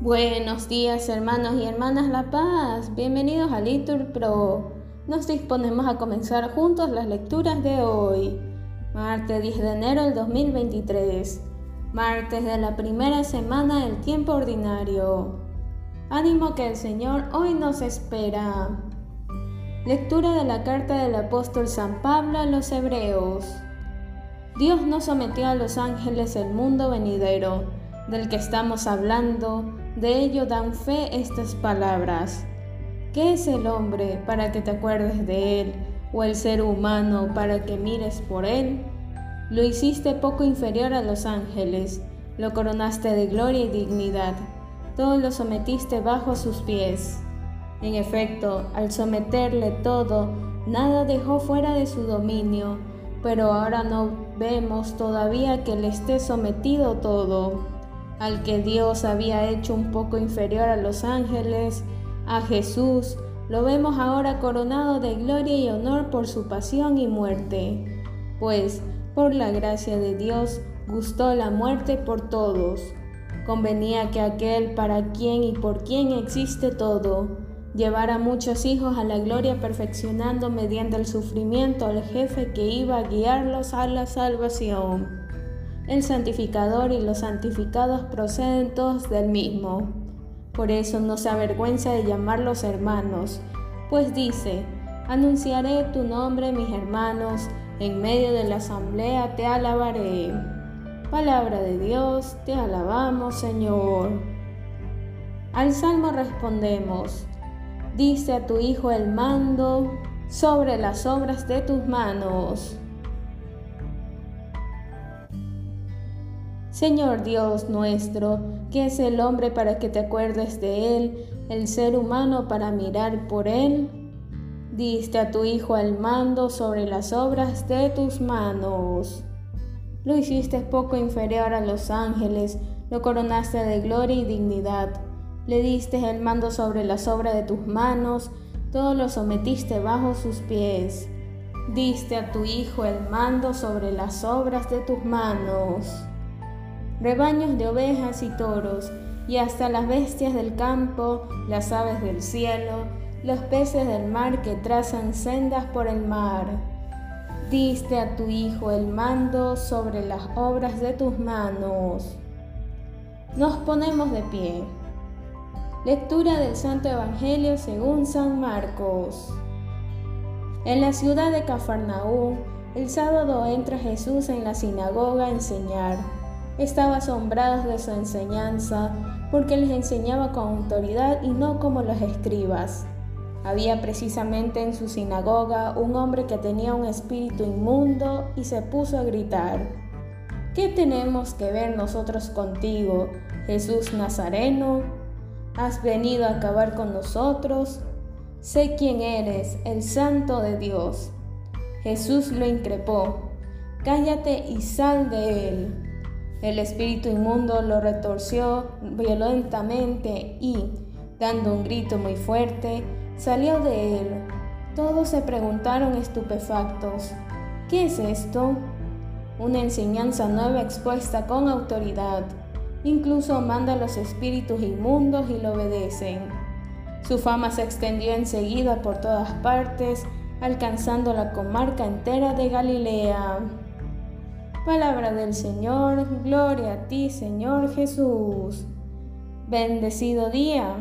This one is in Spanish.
Buenos días hermanos y hermanas La Paz, bienvenidos a Litur Pro. Nos disponemos a comenzar juntos las lecturas de hoy, martes 10 de enero del 2023, martes de la primera semana del tiempo ordinario. Ánimo que el Señor hoy nos espera. Lectura de la carta del apóstol San Pablo a los Hebreos. Dios no sometió a los ángeles el mundo venidero, del que estamos hablando, de ello dan fe estas palabras. ¿Qué es el hombre para que te acuerdes de él, o el ser humano para que mires por él? Lo hiciste poco inferior a los ángeles, lo coronaste de gloria y dignidad, todo lo sometiste bajo sus pies. En efecto, al someterle todo, nada dejó fuera de su dominio, pero ahora no vemos todavía que le esté sometido todo. Al que Dios había hecho un poco inferior a los ángeles, a Jesús, lo vemos ahora coronado de gloria y honor por su pasión y muerte, pues por la gracia de Dios gustó la muerte por todos. Convenía que aquel para quien y por quien existe todo, llevar a muchos hijos a la gloria perfeccionando mediante el sufrimiento al jefe que iba a guiarlos a la salvación. El santificador y los santificados proceden todos del mismo. Por eso no se avergüenza de llamarlos hermanos, pues dice, anunciaré tu nombre mis hermanos, en medio de la asamblea te alabaré. Palabra de Dios, te alabamos Señor. Al salmo respondemos, Dice a tu Hijo el mando sobre las obras de tus manos. Señor Dios nuestro, que es el hombre para que te acuerdes de él, el ser humano para mirar por él, diste a tu Hijo el mando sobre las obras de tus manos. Lo hiciste poco inferior a los ángeles, lo coronaste de gloria y dignidad le diste el mando sobre las obras de tus manos, todo lo sometiste bajo sus pies. Diste a tu Hijo el mando sobre las obras de tus manos. Rebaños de ovejas y toros, y hasta las bestias del campo, las aves del cielo, los peces del mar que trazan sendas por el mar. Diste a tu Hijo el mando sobre las obras de tus manos. Nos ponemos de pie. Lectura del Santo Evangelio según San Marcos. En la ciudad de Cafarnaúm, el sábado entra Jesús en la sinagoga a enseñar. Estaba asombrado de su enseñanza porque les enseñaba con autoridad y no como los escribas. Había precisamente en su sinagoga un hombre que tenía un espíritu inmundo y se puso a gritar, ¿qué tenemos que ver nosotros contigo, Jesús Nazareno? Has venido a acabar con nosotros. Sé quién eres, el santo de Dios. Jesús lo increpó. Cállate y sal de él. El espíritu inmundo lo retorció violentamente y, dando un grito muy fuerte, salió de él. Todos se preguntaron estupefactos, ¿qué es esto? Una enseñanza nueva expuesta con autoridad. Incluso manda a los espíritus inmundos y lo obedecen. Su fama se extendió enseguida por todas partes, alcanzando la comarca entera de Galilea. Palabra del Señor, gloria a ti Señor Jesús. Bendecido día.